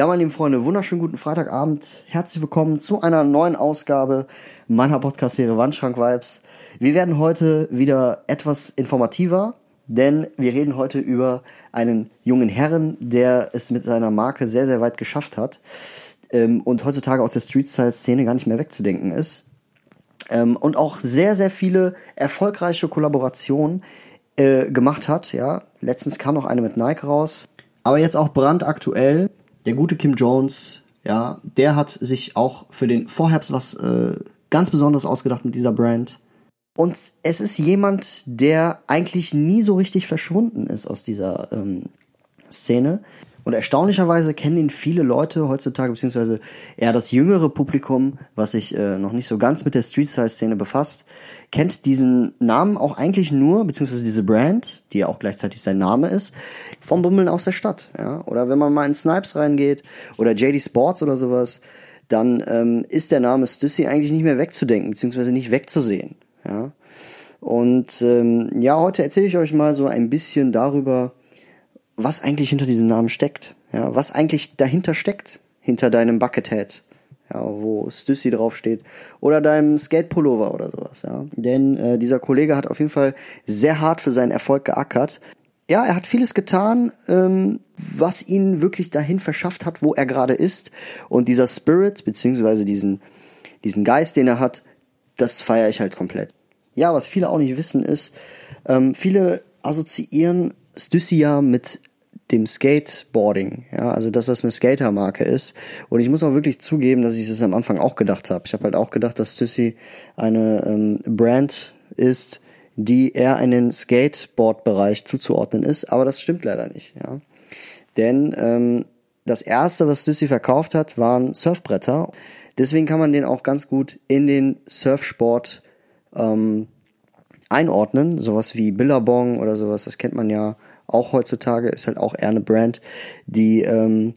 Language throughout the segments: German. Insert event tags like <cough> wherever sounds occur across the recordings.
Ja, meine lieben Freunde, wunderschönen guten Freitagabend. Herzlich willkommen zu einer neuen Ausgabe meiner Podcast-Serie Wandschrank Vibes. Wir werden heute wieder etwas informativer, denn wir reden heute über einen jungen Herren, der es mit seiner Marke sehr, sehr weit geschafft hat ähm, und heutzutage aus der Street-Style-Szene gar nicht mehr wegzudenken ist. Ähm, und auch sehr, sehr viele erfolgreiche Kollaborationen äh, gemacht hat. Ja, letztens kam noch eine mit Nike raus. Aber jetzt auch brandaktuell der gute Kim Jones, ja, der hat sich auch für den Vorherbst was äh, ganz Besonderes ausgedacht mit dieser Brand. Und es ist jemand, der eigentlich nie so richtig verschwunden ist aus dieser ähm, Szene. Und erstaunlicherweise kennen ihn viele Leute heutzutage, beziehungsweise eher das jüngere Publikum, was sich äh, noch nicht so ganz mit der Street-Style-Szene befasst, kennt diesen Namen auch eigentlich nur, beziehungsweise diese Brand, die ja auch gleichzeitig sein Name ist, vom Bummeln aus der Stadt. Ja? Oder wenn man mal in Snipes reingeht oder JD Sports oder sowas, dann ähm, ist der Name Stussy eigentlich nicht mehr wegzudenken, beziehungsweise nicht wegzusehen. Ja? Und ähm, ja, heute erzähle ich euch mal so ein bisschen darüber, was eigentlich hinter diesem Namen steckt. Ja, was eigentlich dahinter steckt, hinter deinem Buckethead. Ja, wo Stussy draufsteht. Oder deinem Skatepullover oder sowas, ja. Denn äh, dieser Kollege hat auf jeden Fall sehr hart für seinen Erfolg geackert. Ja, er hat vieles getan, ähm, was ihn wirklich dahin verschafft hat, wo er gerade ist. Und dieser Spirit, beziehungsweise diesen, diesen Geist, den er hat, das feiere ich halt komplett. Ja, was viele auch nicht wissen ist, ähm, viele assoziieren Stussy ja mit dem Skateboarding, ja, also dass das eine Skatermarke ist. Und ich muss auch wirklich zugeben, dass ich es das am Anfang auch gedacht habe. Ich habe halt auch gedacht, dass Stussy eine ähm, Brand ist, die eher in den Skateboard-Bereich zuzuordnen ist, aber das stimmt leider nicht, ja. Denn ähm, das erste, was Stussy verkauft hat, waren Surfbretter. Deswegen kann man den auch ganz gut in den Surfsport ähm, einordnen. Sowas wie Billabong oder sowas, das kennt man ja auch heutzutage, ist halt auch eher eine Brand, die ähm,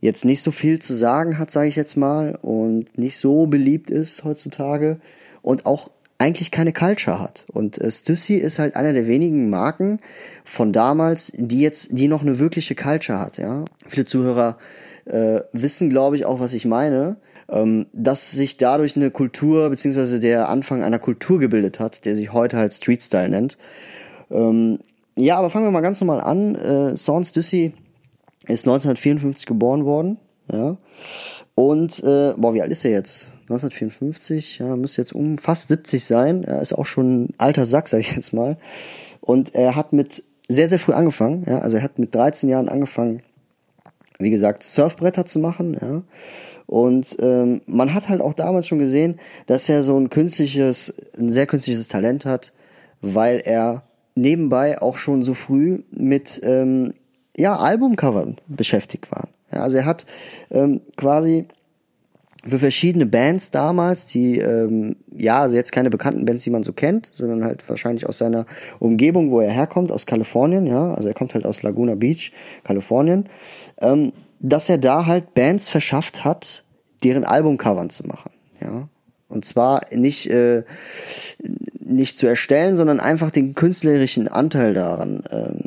jetzt nicht so viel zu sagen hat, sage ich jetzt mal, und nicht so beliebt ist heutzutage und auch eigentlich keine Culture hat. Und äh, Stussy ist halt einer der wenigen Marken von damals, die jetzt, die noch eine wirkliche Culture hat, ja. Viele Zuhörer äh, wissen, glaube ich, auch, was ich meine, ähm, dass sich dadurch eine Kultur, beziehungsweise der Anfang einer Kultur gebildet hat, der sich heute halt Street Style nennt. Ähm, ja, aber fangen wir mal ganz normal an. Äh, Sans Dussy ist 1954 geboren worden. Ja. Und, äh, boah, wie alt ist er jetzt? 1954, ja, müsste jetzt um fast 70 sein. Er ist auch schon ein alter Sack, sag ich jetzt mal. Und er hat mit sehr, sehr früh angefangen. Ja, also er hat mit 13 Jahren angefangen, wie gesagt, Surfbretter zu machen. Ja. Und ähm, man hat halt auch damals schon gesehen, dass er so ein künstliches, ein sehr künstliches Talent hat, weil er nebenbei auch schon so früh mit ähm, ja, Albumcovern beschäftigt war. Ja, also er hat ähm, quasi für verschiedene Bands damals, die ähm, ja, also jetzt keine bekannten Bands, die man so kennt, sondern halt wahrscheinlich aus seiner Umgebung, wo er herkommt, aus Kalifornien, ja, also er kommt halt aus Laguna Beach, Kalifornien, ähm, dass er da halt Bands verschafft hat, deren Albumcovern zu machen, ja. Und zwar nicht, äh, nicht zu erstellen, sondern einfach den künstlerischen Anteil daran, ähm,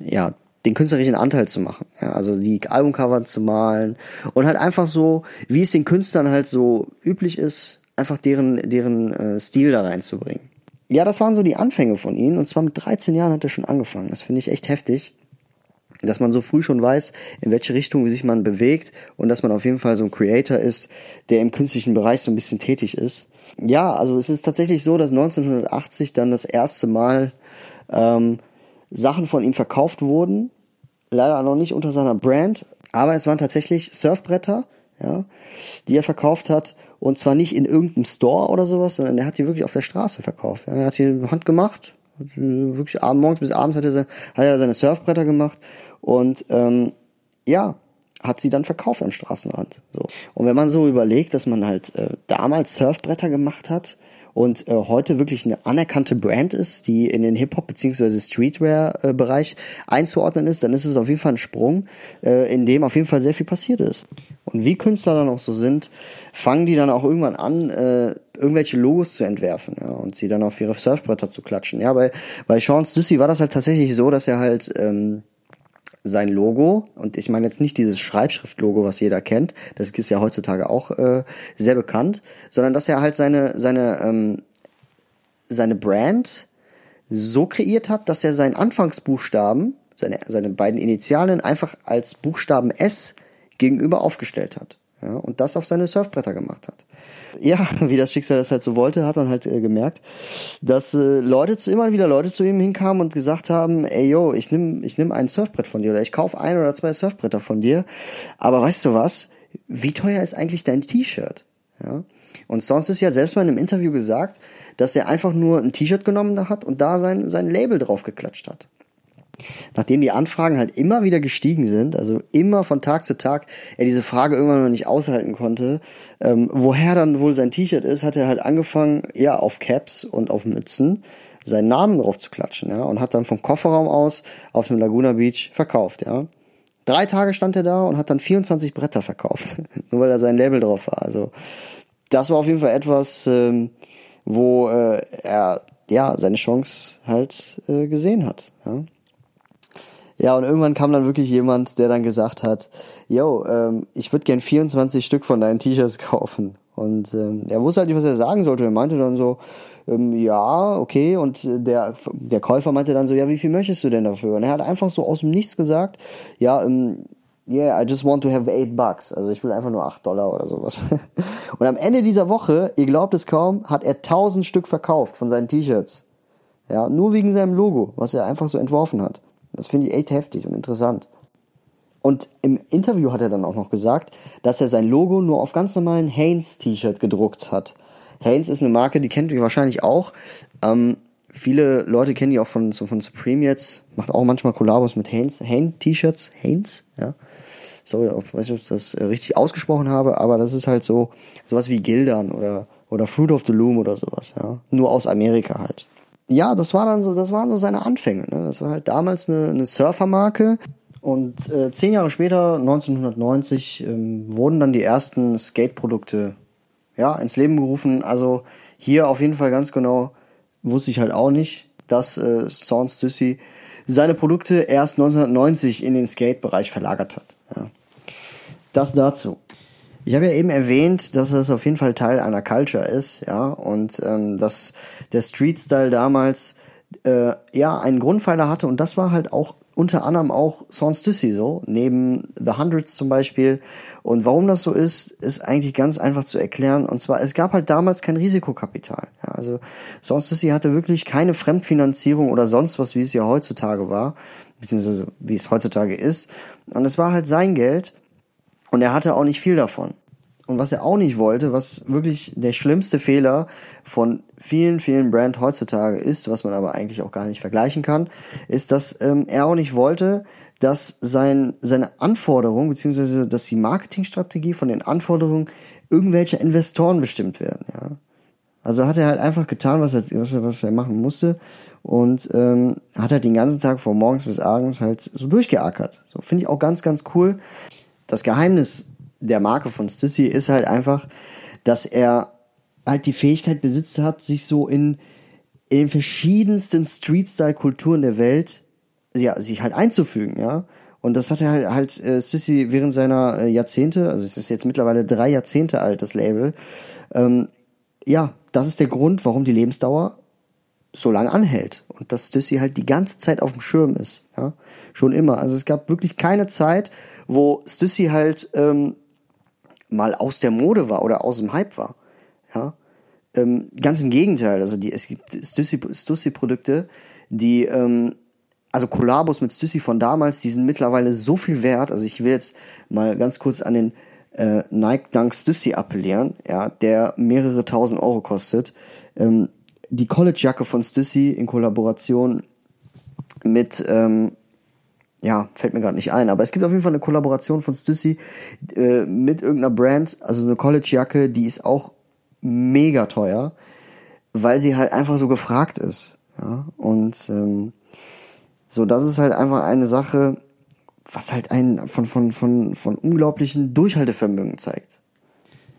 ja, den künstlerischen Anteil zu machen. Ja, also die Albumcover zu malen und halt einfach so, wie es den Künstlern halt so üblich ist, einfach deren, deren äh, Stil da reinzubringen. Ja, das waren so die Anfänge von ihnen und zwar mit 13 Jahren hat er schon angefangen. Das finde ich echt heftig dass man so früh schon weiß, in welche Richtung sich man bewegt und dass man auf jeden Fall so ein Creator ist, der im künstlichen Bereich so ein bisschen tätig ist. Ja, also es ist tatsächlich so, dass 1980 dann das erste Mal ähm, Sachen von ihm verkauft wurden, leider noch nicht unter seiner Brand, aber es waren tatsächlich Surfbretter, ja, die er verkauft hat und zwar nicht in irgendeinem Store oder sowas, sondern er hat die wirklich auf der Straße verkauft. Er hat die Hand gemacht, wirklich morgens bis abends hat er, hat er seine Surfbretter gemacht und ähm, ja, hat sie dann verkauft am Straßenrand. So. Und wenn man so überlegt, dass man halt äh, damals Surfbretter gemacht hat und äh, heute wirklich eine anerkannte Brand ist, die in den Hip-Hop bzw. Streetwear-Bereich einzuordnen ist, dann ist es auf jeden Fall ein Sprung, äh, in dem auf jeden Fall sehr viel passiert ist. Und wie Künstler dann auch so sind, fangen die dann auch irgendwann an, äh, irgendwelche Logos zu entwerfen ja, und sie dann auf ihre Surfbretter zu klatschen. Ja, bei, bei Sean Stussy war das halt tatsächlich so, dass er halt ähm, sein Logo, und ich meine jetzt nicht dieses Schreibschrift-Logo, was jeder kennt, das ist ja heutzutage auch äh, sehr bekannt, sondern dass er halt seine, seine, ähm, seine Brand so kreiert hat, dass er seinen Anfangsbuchstaben, seine, seine beiden Initialen einfach als Buchstaben S gegenüber aufgestellt hat. Ja, und das auf seine Surfbretter gemacht hat. Ja, <laughs> wie das Schicksal das halt so wollte, hat man halt äh, gemerkt, dass äh, Leute zu immer wieder Leute zu ihm hinkamen und gesagt haben, ey yo, ich nimm ich nimm ein Surfbrett von dir oder ich kauf ein oder zwei Surfbretter von dir, aber weißt du was? Wie teuer ist eigentlich dein T-Shirt? Ja? Und ist ja selbst mal in einem Interview gesagt, dass er einfach nur ein T-Shirt genommen hat und da sein sein Label drauf geklatscht hat nachdem die Anfragen halt immer wieder gestiegen sind, also immer von Tag zu Tag, er diese Frage irgendwann noch nicht aushalten konnte, ähm, woher dann wohl sein T-Shirt ist, hat er halt angefangen, ja, auf Caps und auf Mützen seinen Namen drauf zu klatschen, ja, und hat dann vom Kofferraum aus auf dem Laguna Beach verkauft, ja. Drei Tage stand er da und hat dann 24 Bretter verkauft, <laughs> nur weil da sein Label drauf war. Also das war auf jeden Fall etwas, ähm, wo äh, er ja seine Chance halt äh, gesehen hat. Ja. Ja, und irgendwann kam dann wirklich jemand, der dann gesagt hat, yo, ähm, ich würde gern 24 Stück von deinen T-Shirts kaufen. Und ähm, er wusste halt nicht, was er sagen sollte. Er meinte dann so, ähm, ja, okay. Und der, der Käufer meinte dann so, ja, wie viel möchtest du denn dafür? Und er hat einfach so aus dem Nichts gesagt, ja, ähm, yeah, I just want to have eight bucks. Also ich will einfach nur acht Dollar oder sowas. <laughs> Und am Ende dieser Woche, ihr glaubt es kaum, hat er tausend Stück verkauft von seinen T-Shirts. Ja, nur wegen seinem Logo, was er einfach so entworfen hat. Das finde ich echt heftig und interessant. Und im Interview hat er dann auch noch gesagt, dass er sein Logo nur auf ganz normalen Hanes-T-Shirt gedruckt hat. Hanes ist eine Marke, die kennt ihr wahrscheinlich auch. Ähm, viele Leute kennen die auch von, so von Supreme jetzt. Macht auch manchmal Kollabos mit Hanes. Hanes-T-Shirts. Hanes, ja. Sorry, ich weiß nicht, ob ich das äh, richtig ausgesprochen habe, aber das ist halt so, sowas wie Gildern oder, oder Fruit of the Loom oder sowas, ja. Nur aus Amerika halt ja, das war dann so, das waren so seine Anfänge. Ne? Das war halt damals eine, eine Surfermarke. Und äh, zehn Jahre später, 1990, ähm, wurden dann die ersten Skate-Produkte ja, ins Leben gerufen. Also hier auf jeden Fall ganz genau wusste ich halt auch nicht, dass äh, Sans Dussy seine Produkte erst 1990 in den Skate-Bereich verlagert hat. Ja. Das dazu. Ich habe ja eben erwähnt, dass es auf jeden Fall Teil einer Culture ist, ja, und ähm, dass der Street-Style damals äh, ja einen Grundpfeiler hatte und das war halt auch unter anderem auch Sans Dussy so, neben The Hundreds zum Beispiel. Und warum das so ist, ist eigentlich ganz einfach zu erklären. Und zwar, es gab halt damals kein Risikokapital. Ja, also Sans Dussy hatte wirklich keine Fremdfinanzierung oder sonst was, wie es ja heutzutage war, beziehungsweise wie es heutzutage ist. Und es war halt sein Geld und er hatte auch nicht viel davon. Und was er auch nicht wollte, was wirklich der schlimmste Fehler von vielen, vielen Brand heutzutage ist, was man aber eigentlich auch gar nicht vergleichen kann, ist, dass ähm, er auch nicht wollte, dass sein, seine Anforderungen, beziehungsweise dass die Marketingstrategie von den Anforderungen irgendwelcher Investoren bestimmt werden. Ja. Also hat er halt einfach getan, was er, was er, was er machen musste und ähm, hat halt den ganzen Tag von morgens bis abends halt so durchgeackert. So finde ich auch ganz, ganz cool das Geheimnis der Marke von Stussy ist halt einfach, dass er halt die Fähigkeit besitzt hat, sich so in, in den verschiedensten Street-Style-Kulturen der Welt, ja, sich halt einzufügen, ja. Und das hat er halt, halt äh, Stussy während seiner äh, Jahrzehnte, also es ist jetzt mittlerweile drei Jahrzehnte alt, das Label, ähm, ja, das ist der Grund, warum die Lebensdauer so lange anhält und dass Stussy halt die ganze Zeit auf dem Schirm ist, ja, schon immer. Also es gab wirklich keine Zeit, wo Stussy halt ähm, mal aus der Mode war oder aus dem Hype war, ja. Ähm, ganz im Gegenteil, also die, es gibt Stussy-Produkte, die, ähm, also Kollabos mit Stussy von damals, die sind mittlerweile so viel wert. Also ich will jetzt mal ganz kurz an den äh, Nike Dunk Stussy appellieren, ja, der mehrere tausend Euro kostet. Ähm, die College-Jacke von Stussy in Kollaboration mit, ähm, ja, fällt mir gerade nicht ein, aber es gibt auf jeden Fall eine Kollaboration von Stussy äh, mit irgendeiner Brand, also eine College-Jacke, die ist auch mega teuer, weil sie halt einfach so gefragt ist. Ja? Und ähm, so, das ist halt einfach eine Sache, was halt einen von, von, von, von unglaublichen Durchhaltevermögen zeigt.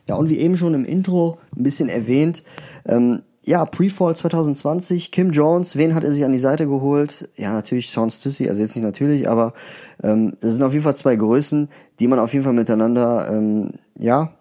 Ja, und wie eben schon im Intro ein bisschen erwähnt, ähm, ja, Pre-Fall 2020, Kim Jones, wen hat er sich an die Seite geholt? Ja, natürlich Sean Stussy, also jetzt nicht natürlich, aber ähm, das sind auf jeden Fall zwei Größen, die man auf jeden Fall miteinander, ähm, ja,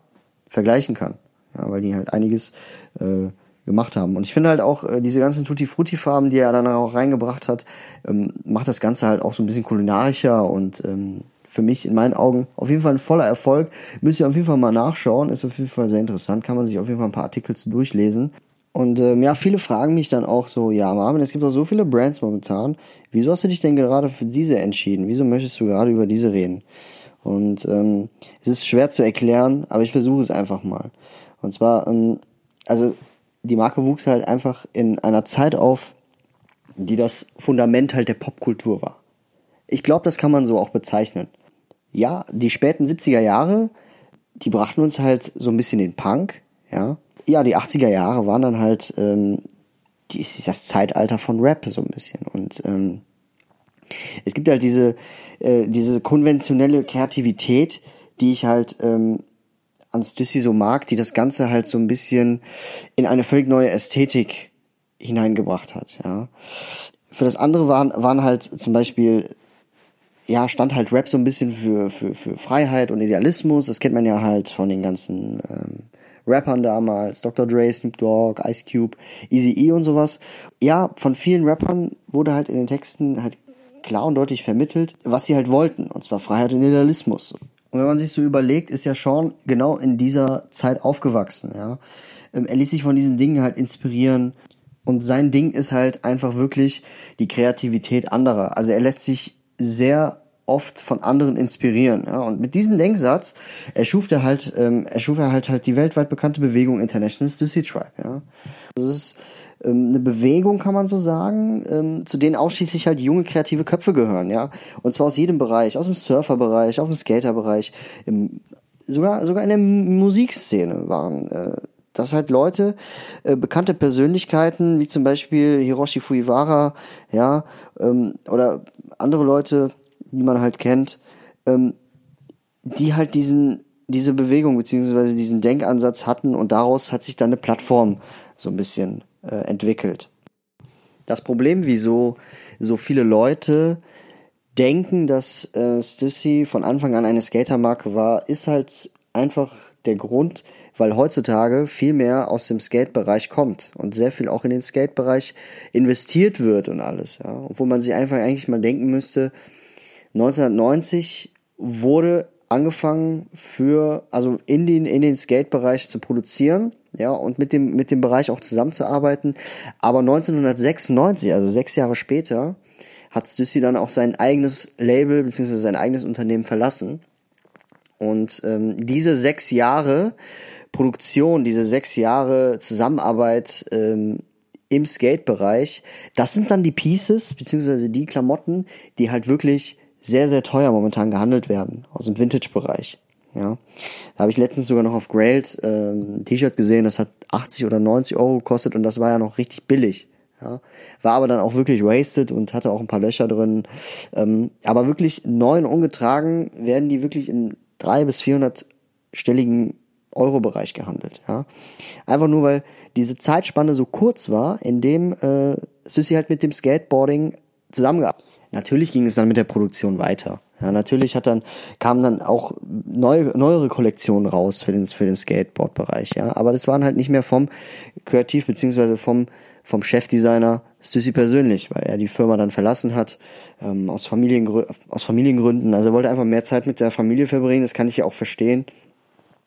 vergleichen kann. Ja, weil die halt einiges äh, gemacht haben. Und ich finde halt auch, äh, diese ganzen Tutti-Frutti-Farben, die er dann auch reingebracht hat, ähm, macht das Ganze halt auch so ein bisschen kulinarischer und ähm, für mich in meinen Augen auf jeden Fall ein voller Erfolg. Müsst ihr auf jeden Fall mal nachschauen, ist auf jeden Fall sehr interessant, kann man sich auf jeden Fall ein paar Artikel zu durchlesen. Und ähm, ja, viele fragen mich dann auch so, ja Marvin, es gibt doch so viele Brands momentan, wieso hast du dich denn gerade für diese entschieden? Wieso möchtest du gerade über diese reden? Und ähm, es ist schwer zu erklären, aber ich versuche es einfach mal. Und zwar, ähm, also die Marke wuchs halt einfach in einer Zeit auf, die das Fundament halt der Popkultur war. Ich glaube, das kann man so auch bezeichnen. Ja, die späten 70er Jahre, die brachten uns halt so ein bisschen den Punk, ja, ja, die 80er Jahre waren dann halt ähm, die, das Zeitalter von Rap so ein bisschen. Und ähm, es gibt halt diese, äh, diese konventionelle Kreativität, die ich halt ähm, an Stussy so mag, die das Ganze halt so ein bisschen in eine völlig neue Ästhetik hineingebracht hat. Ja. Für das andere waren, waren halt zum Beispiel ja, stand halt Rap so ein bisschen für, für, für Freiheit und Idealismus. Das kennt man ja halt von den ganzen ähm, Rappern damals, Dr. Dre, Snoop Dogg, Ice Cube, Easy E und sowas. Ja, von vielen Rappern wurde halt in den Texten halt klar und deutlich vermittelt, was sie halt wollten, und zwar Freiheit und Idealismus. Und wenn man sich so überlegt, ist ja Sean genau in dieser Zeit aufgewachsen, ja. Ähm, er ließ sich von diesen Dingen halt inspirieren. Und sein Ding ist halt einfach wirklich die Kreativität anderer. Also er lässt sich sehr oft von anderen inspirieren. Ja? Und mit diesem Denksatz erschuf er halt, ähm, erschuf er halt halt die weltweit bekannte Bewegung International Stussy Tribe. Ja? Das ist ähm, eine Bewegung, kann man so sagen, ähm, zu denen ausschließlich halt junge kreative Köpfe gehören, ja. Und zwar aus jedem Bereich, aus dem Surferbereich, aus dem Skaterbereich, im, sogar sogar in der Musikszene waren. Äh, dass halt Leute, äh, bekannte Persönlichkeiten, wie zum Beispiel Hiroshi Fujiwara, ja, ähm, oder andere Leute, die man halt kennt, ähm, die halt diesen, diese Bewegung beziehungsweise diesen Denkansatz hatten und daraus hat sich dann eine Plattform so ein bisschen äh, entwickelt. Das Problem, wieso so viele Leute denken, dass äh, Stussy von Anfang an eine Skatermarke war, ist halt einfach der Grund, weil heutzutage viel mehr aus dem Skate-Bereich kommt und sehr viel auch in den Skate-Bereich investiert wird und alles, ja. Obwohl man sich einfach eigentlich mal denken müsste, 1990 wurde angefangen für, also in den, in den Skate-Bereich zu produzieren, ja, und mit dem, mit dem Bereich auch zusammenzuarbeiten. Aber 1996, also sechs Jahre später, hat Stussy dann auch sein eigenes Label bzw. sein eigenes Unternehmen verlassen. Und ähm, diese sechs Jahre Produktion, diese sechs Jahre Zusammenarbeit ähm, im Skate-Bereich, das sind dann die Pieces bzw. die Klamotten, die halt wirklich sehr, sehr teuer momentan gehandelt werden aus dem Vintage-Bereich. Ja, da habe ich letztens sogar noch auf Grailed ähm, ein T-Shirt gesehen, das hat 80 oder 90 Euro gekostet und das war ja noch richtig billig. Ja, war aber dann auch wirklich wasted und hatte auch ein paar Löcher drin. Ähm, aber wirklich neu und ungetragen werden die wirklich in drei bis 400 stelligen Euro-Bereich gehandelt. Ja, einfach nur weil diese Zeitspanne so kurz war, in dem äh, Süssi halt mit dem Skateboarding zusammengearbeitet Natürlich ging es dann mit der Produktion weiter. Ja, natürlich hat dann, kamen dann auch neue, neuere Kollektionen raus für den, für den Skateboard-Bereich, ja. Aber das waren halt nicht mehr vom Kreativ- beziehungsweise vom, vom Chefdesigner Stussy persönlich, weil er die Firma dann verlassen hat, ähm, aus, Familiengrü aus Familiengründen. Also er wollte einfach mehr Zeit mit der Familie verbringen, das kann ich ja auch verstehen.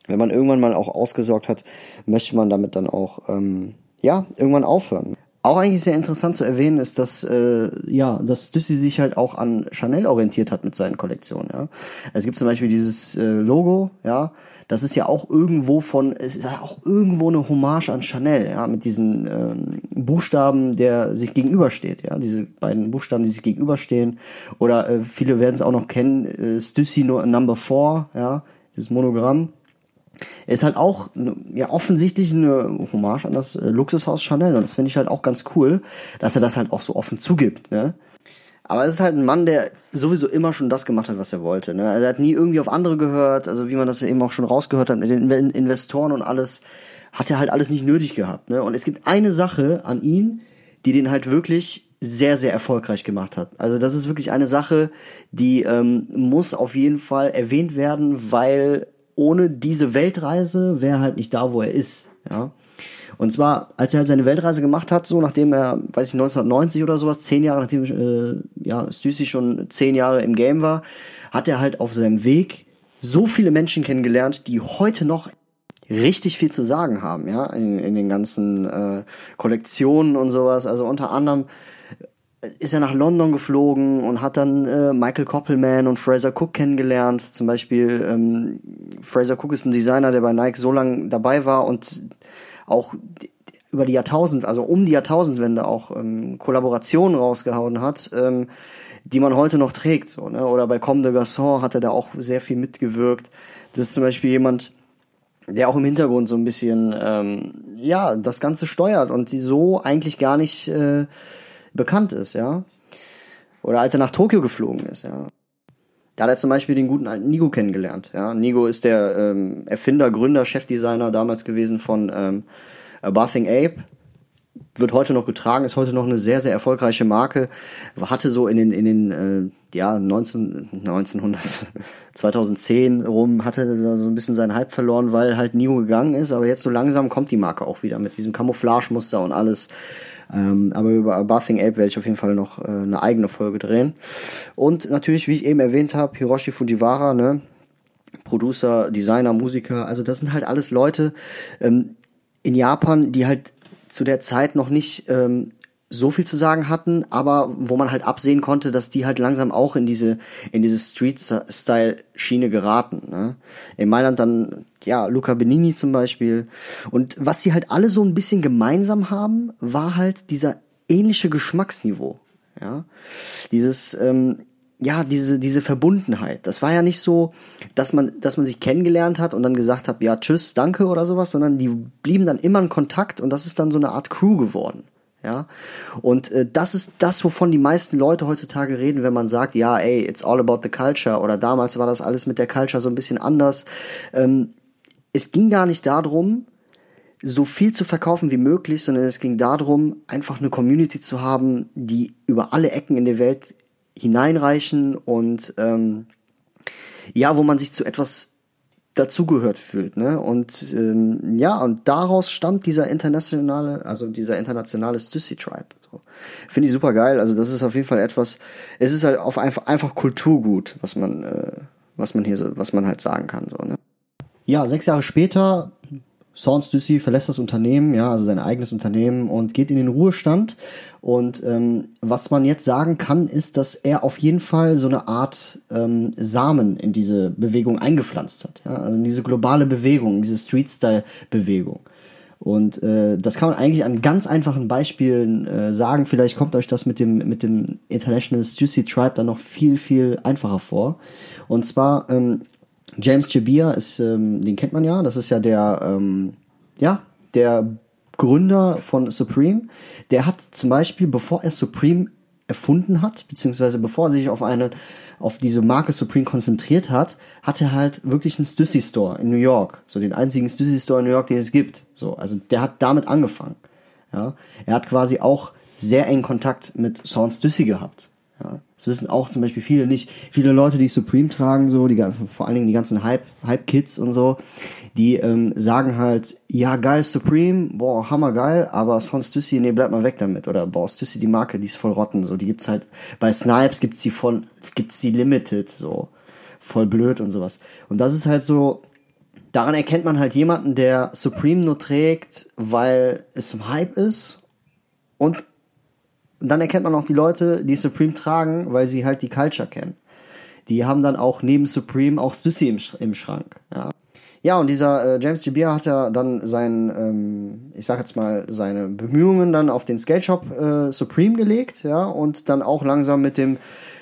Wenn man irgendwann mal auch ausgesorgt hat, möchte man damit dann auch, ähm, ja, irgendwann aufhören. Auch eigentlich sehr interessant zu erwähnen ist, dass äh, ja, dass Stussy sich halt auch an Chanel orientiert hat mit seinen Kollektionen. Ja, es gibt zum Beispiel dieses äh, Logo, ja, das ist ja auch irgendwo von, es ist ja auch irgendwo eine Hommage an Chanel, ja, mit diesem ähm, Buchstaben, der sich gegenübersteht, ja, diese beiden Buchstaben, die sich gegenüberstehen. Oder äh, viele werden es auch noch kennen, äh, Stussy Number 4, ja, dieses Monogramm ist halt auch ja offensichtlich eine Hommage an das äh, Luxushaus Chanel und das finde ich halt auch ganz cool, dass er das halt auch so offen zugibt, ne? Aber es ist halt ein Mann, der sowieso immer schon das gemacht hat, was er wollte. Ne? Also er hat nie irgendwie auf andere gehört, also wie man das eben auch schon rausgehört hat mit den Investoren und alles, hat er halt alles nicht nötig gehabt. Ne? Und es gibt eine Sache an ihn, die den halt wirklich sehr, sehr erfolgreich gemacht hat. Also das ist wirklich eine Sache, die ähm, muss auf jeden Fall erwähnt werden, weil ohne diese Weltreise wäre halt nicht da, wo er ist. Ja. Und zwar, als er halt seine Weltreise gemacht hat, so nachdem er, weiß ich, 1990 oder sowas, zehn Jahre nachdem äh, ja, Stüssi schon zehn Jahre im Game war, hat er halt auf seinem Weg so viele Menschen kennengelernt, die heute noch richtig viel zu sagen haben, ja, in, in den ganzen äh, Kollektionen und sowas. Also unter anderem ist er nach London geflogen und hat dann äh, Michael Koppelman und Fraser Cook kennengelernt. Zum Beispiel ähm, Fraser Cook ist ein Designer, der bei Nike so lange dabei war und auch über die Jahrtausend, also um die Jahrtausendwende auch ähm, Kollaborationen rausgehauen hat, ähm, die man heute noch trägt. So, ne? Oder bei Comme de Garçon hat er da auch sehr viel mitgewirkt. Das ist zum Beispiel jemand, der auch im Hintergrund so ein bisschen ähm, ja das Ganze steuert und die so eigentlich gar nicht äh, bekannt ist, ja. Oder als er nach Tokio geflogen ist, ja. Da hat er zum Beispiel den guten alten Nigo kennengelernt. Ja, Nigo ist der ähm, Erfinder, Gründer, Chefdesigner damals gewesen von ähm, Bathing Ape wird heute noch getragen, ist heute noch eine sehr, sehr erfolgreiche Marke. Hatte so in den, in den äh, ja, 19, 1900, 2010 rum, hatte so ein bisschen seinen Hype verloren, weil halt Nio gegangen ist. Aber jetzt so langsam kommt die Marke auch wieder mit diesem Camouflage-Muster und alles. Ähm, aber über Bathing Ape werde ich auf jeden Fall noch äh, eine eigene Folge drehen. Und natürlich, wie ich eben erwähnt habe, Hiroshi Fujiwara, ne? Producer, Designer, Musiker, also das sind halt alles Leute ähm, in Japan, die halt zu der Zeit noch nicht ähm, so viel zu sagen hatten, aber wo man halt absehen konnte, dass die halt langsam auch in diese in diese Street-Style-Schiene geraten. Ne? In Mailand dann ja Luca Benini zum Beispiel. Und was sie halt alle so ein bisschen gemeinsam haben, war halt dieser ähnliche Geschmacksniveau. Ja, dieses ähm, ja, diese, diese Verbundenheit. Das war ja nicht so, dass man, dass man sich kennengelernt hat und dann gesagt hat, ja, tschüss, danke oder sowas, sondern die blieben dann immer in Kontakt und das ist dann so eine Art Crew geworden. Ja, und äh, das ist das, wovon die meisten Leute heutzutage reden, wenn man sagt, ja, ey, it's all about the culture oder damals war das alles mit der Culture so ein bisschen anders. Ähm, es ging gar nicht darum, so viel zu verkaufen wie möglich, sondern es ging darum, einfach eine Community zu haben, die über alle Ecken in der Welt hineinreichen und ähm, ja, wo man sich zu etwas dazugehört fühlt, ne? Und ähm, ja, und daraus stammt dieser internationale, also dieser internationale Stussy Tribe. So. Finde ich super geil. Also das ist auf jeden Fall etwas. Es ist halt auf einfach einfach Kulturgut, was man äh, was man hier was man halt sagen kann. So, ne? Ja, sechs Jahre später Sean Stussy verlässt das Unternehmen, ja, also sein eigenes Unternehmen und geht in den Ruhestand. Und ähm, was man jetzt sagen kann, ist, dass er auf jeden Fall so eine Art ähm, Samen in diese Bewegung eingepflanzt hat. Ja? Also in diese globale Bewegung, diese Street-Style-Bewegung. Und äh, das kann man eigentlich an ganz einfachen Beispielen äh, sagen. Vielleicht kommt euch das mit dem mit dem International Stussy Tribe dann noch viel viel einfacher vor. Und zwar ähm, James Jabir ist, ähm, den kennt man ja, das ist ja der, ähm, ja, der Gründer von Supreme. Der hat zum Beispiel, bevor er Supreme erfunden hat, beziehungsweise bevor er sich auf eine, auf diese Marke Supreme konzentriert hat, hat er halt wirklich einen Stussy Store in New York. So den einzigen Stussy Store in New York, den es gibt. So, also der hat damit angefangen. Ja, er hat quasi auch sehr engen Kontakt mit Sean Stussy gehabt. Ja, das wissen auch zum Beispiel viele nicht. Viele Leute, die Supreme tragen, so, die, vor allen Dingen die ganzen Hype, Hype-Kids und so, die ähm, sagen halt, ja geil, Supreme, boah, hammergeil, aber sonst Stussy, nee, bleib mal weg damit. Oder boah, Stussy, die Marke, die ist voll rotten. So, die gibt's halt, bei Snipes gibt's die voll, gibt's die Limited, so, voll blöd und sowas. Und das ist halt so, daran erkennt man halt jemanden, der Supreme nur trägt, weil es im Hype ist und dann erkennt man auch die Leute, die Supreme tragen, weil sie halt die Culture kennen. Die haben dann auch neben Supreme auch Stussy im, im Schrank. Ja. Ja, und dieser äh, James Jabir hat ja dann sein, ähm, ich sag jetzt mal, seine Bemühungen dann auf den Skate Shop äh, Supreme gelegt, ja, und dann auch langsam mit dem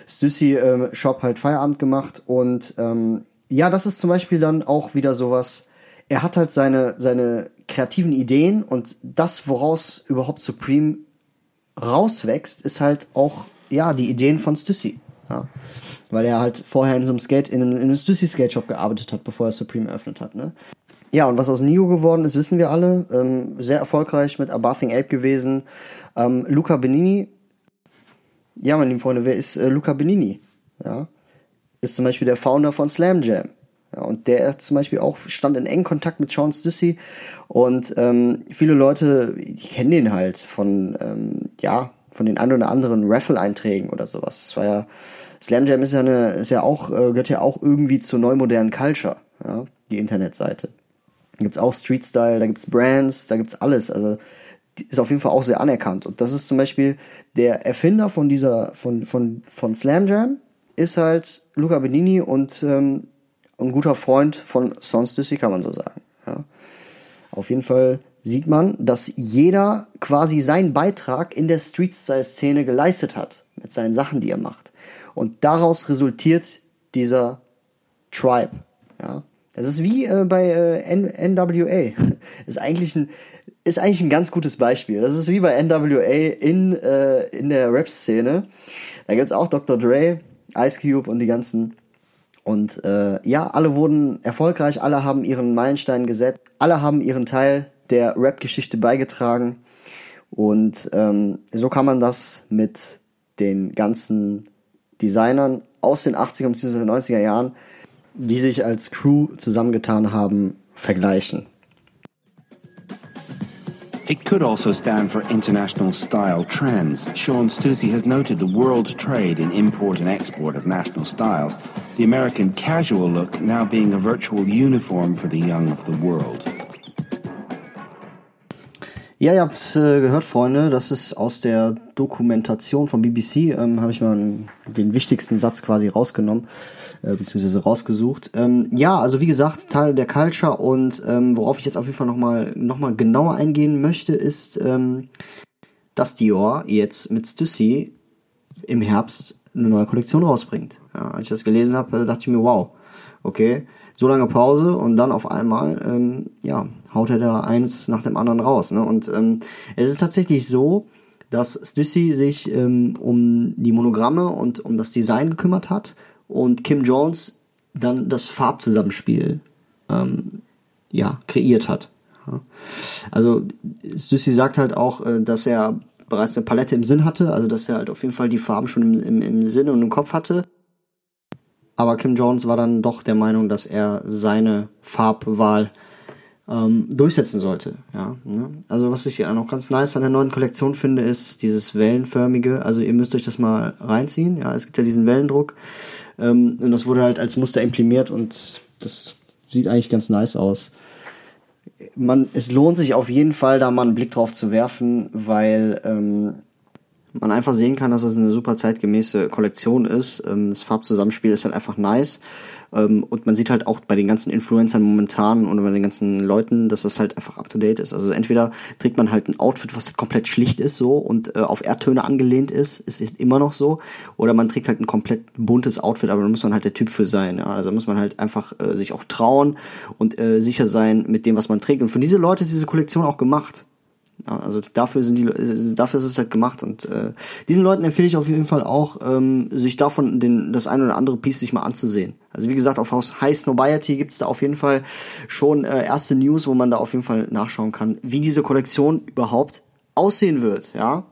Stussy äh, Shop halt Feierabend gemacht. Und ähm, ja, das ist zum Beispiel dann auch wieder sowas. Er hat halt seine, seine kreativen Ideen und das, woraus überhaupt Supreme rauswächst, ist halt auch, ja, die Ideen von Stussy. Ja. Weil er halt vorher in so einem Skate, in einem, in einem Stussy Skate Shop gearbeitet hat, bevor er Supreme eröffnet hat, ne? Ja, und was aus Nio geworden ist, wissen wir alle. Ähm, sehr erfolgreich mit A Bathing Ape gewesen. Ähm, Luca Benini. Ja, meine lieben Freunde, wer ist äh, Luca Benini? Ja, ist zum Beispiel der Founder von Slam Jam. Und der zum Beispiel auch stand in engen Kontakt mit Sean Stussy und ähm, viele Leute, die kennen den halt von, ähm, ja, von den ein oder anderen Raffle-Einträgen oder sowas. Das war ja, Slam Jam ist ja eine, ist ja auch, äh, gehört ja auch irgendwie zur neumodernen Culture, ja, die Internetseite. Da gibt's auch Street Style, da gibt's Brands, da gibt's alles. Also ist auf jeden Fall auch sehr anerkannt. Und das ist zum Beispiel der Erfinder von dieser, von, von, von Slam Jam, ist halt Luca Benini und ähm, ein guter Freund von Sons Düssy, kann man so sagen. Ja. Auf jeden Fall sieht man, dass jeder quasi seinen Beitrag in der Street-Style-Szene geleistet hat, mit seinen Sachen, die er macht. Und daraus resultiert dieser Tribe. Ja. Das ist wie äh, bei äh, NWA. <laughs> ist eigentlich ein ist eigentlich ein ganz gutes Beispiel. Das ist wie bei NWA in äh, in der Rap-Szene. Da gibt's auch Dr. Dre, Ice Cube und die ganzen und äh, ja, alle wurden erfolgreich, alle haben ihren Meilenstein gesetzt, alle haben ihren Teil der Rap-Geschichte beigetragen. Und ähm, so kann man das mit den ganzen Designern aus den 80er bzw. 90er Jahren, die sich als Crew zusammengetan haben, vergleichen. It could also stand for international style trends. Sean Stussy has noted the world's trade in import and export of national styles, the American casual look now being a virtual uniform for the young of the world. Ja, ihr habt äh, gehört, Freunde, das ist aus der Dokumentation von BBC, ähm, habe ich mal den wichtigsten Satz quasi rausgenommen äh, beziehungsweise rausgesucht. Ähm, ja, also wie gesagt, Teil der Culture und ähm, worauf ich jetzt auf jeden Fall nochmal noch mal genauer eingehen möchte, ist, ähm, dass Dior jetzt mit Stussy im Herbst eine neue Kollektion rausbringt. Ja, als ich das gelesen habe, äh, dachte ich mir, wow, okay, so lange Pause und dann auf einmal, ähm, ja, haut er da eins nach dem anderen raus. Ne? Und ähm, es ist tatsächlich so, dass Stussy sich ähm, um die Monogramme und um das Design gekümmert hat und Kim Jones dann das Farbzusammenspiel ähm, ja, kreiert hat. Ja. Also Stussy sagt halt auch, äh, dass er bereits eine Palette im Sinn hatte, also dass er halt auf jeden Fall die Farben schon im, im, im Sinn und im Kopf hatte. Aber Kim Jones war dann doch der Meinung, dass er seine Farbwahl ähm, durchsetzen sollte. Ja, ne? Also was ich ja noch ganz nice an der neuen Kollektion finde, ist dieses wellenförmige. Also ihr müsst euch das mal reinziehen. Ja, es gibt ja diesen Wellendruck ähm, und das wurde halt als Muster imprimiert und das sieht eigentlich ganz nice aus. Man, es lohnt sich auf jeden Fall, da mal einen Blick drauf zu werfen, weil ähm, man einfach sehen kann, dass das eine super zeitgemäße Kollektion ist. Ähm, das Farbzusammenspiel ist halt einfach nice. Ähm, und man sieht halt auch bei den ganzen Influencern momentan und bei den ganzen Leuten, dass das halt einfach up to date ist. Also entweder trägt man halt ein Outfit, was komplett schlicht ist so und äh, auf Erdtöne angelehnt ist, ist immer noch so, oder man trägt halt ein komplett buntes Outfit, aber da muss man halt der Typ für sein. Ja? Also muss man halt einfach äh, sich auch trauen und äh, sicher sein mit dem, was man trägt. Und für diese Leute ist diese Kollektion auch gemacht. Also dafür sind die, dafür ist es halt gemacht und äh, diesen Leuten empfehle ich auf jeden Fall auch, ähm, sich davon den, das ein oder andere Piece sich mal anzusehen. Also wie gesagt, auf High Snobiety gibt es da auf jeden Fall schon äh, erste News, wo man da auf jeden Fall nachschauen kann, wie diese Kollektion überhaupt aussehen wird. Ja,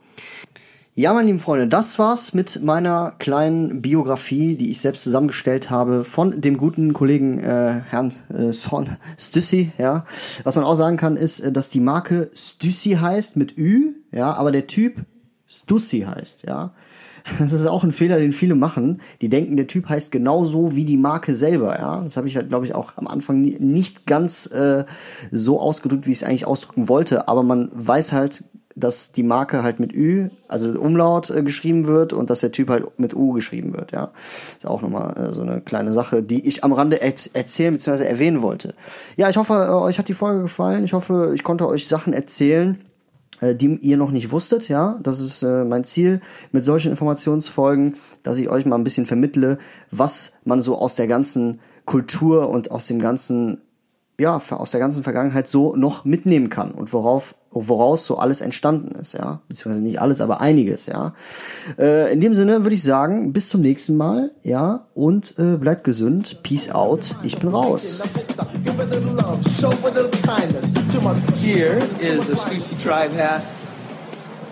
ja, meine lieben Freunde, das war's mit meiner kleinen Biografie, die ich selbst zusammengestellt habe von dem guten Kollegen äh, Herrn äh, Son Stussy. Ja, was man auch sagen kann, ist, äh, dass die Marke Stussy heißt mit Ü, ja, aber der Typ Stussy heißt. Ja, das ist auch ein Fehler, den viele machen. Die denken, der Typ heißt genauso wie die Marke selber. Ja, das habe ich halt, glaube ich, auch am Anfang nicht ganz äh, so ausgedrückt, wie ich es eigentlich ausdrücken wollte. Aber man weiß halt dass die Marke halt mit Ü, also Umlaut äh, geschrieben wird und dass der Typ halt mit U geschrieben wird, ja. Ist auch nochmal äh, so eine kleine Sache, die ich am Rande er erzählen bzw. erwähnen wollte. Ja, ich hoffe, äh, euch hat die Folge gefallen. Ich hoffe, ich konnte euch Sachen erzählen, äh, die ihr noch nicht wusstet, ja. Das ist äh, mein Ziel mit solchen Informationsfolgen, dass ich euch mal ein bisschen vermittle, was man so aus der ganzen Kultur und aus dem ganzen ja, aus der ganzen Vergangenheit so noch mitnehmen kann und worauf, woraus so alles entstanden ist, ja. Beziehungsweise nicht alles, aber einiges, ja. Äh, in dem Sinne würde ich sagen, bis zum nächsten Mal, ja, und äh, bleibt gesund. Peace out. Ich bin raus. Here is a Sushi Tribe hat,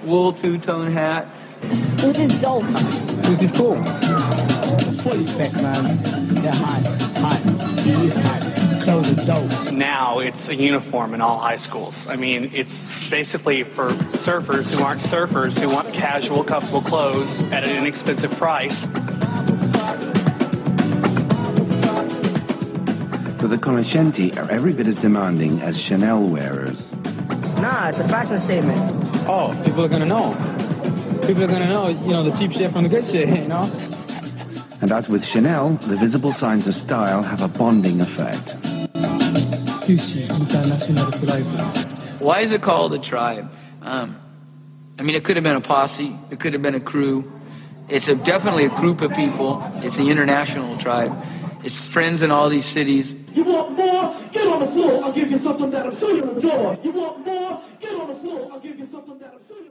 wool two-tone hat. Is dope. Susie's cool. Fully fit, man. They're hot. Hot. He hot. Clothes are dope. now it's a uniform in all high schools. I mean, it's basically for surfers who aren't surfers who want casual, comfortable clothes at an inexpensive price. But the conoscenti are every bit as demanding as Chanel wearers. Nah, it's a fashion statement. Oh, people are gonna know. People are gonna know, you know, the cheap shit from the good shit, <laughs> you know? And as with Chanel, the visible signs of style have a bonding effect. Sushi International Tribe. Why is it called a tribe? Um, I mean, it could have been a posse. It could have been a crew. It's a, definitely a group of people. It's the international tribe. It's friends in all these cities. You want more? Get on the floor. I'll give you something that I'm sure you'll adore. You want more? Get on the floor. I'll give you something that I'm sure you'll adore.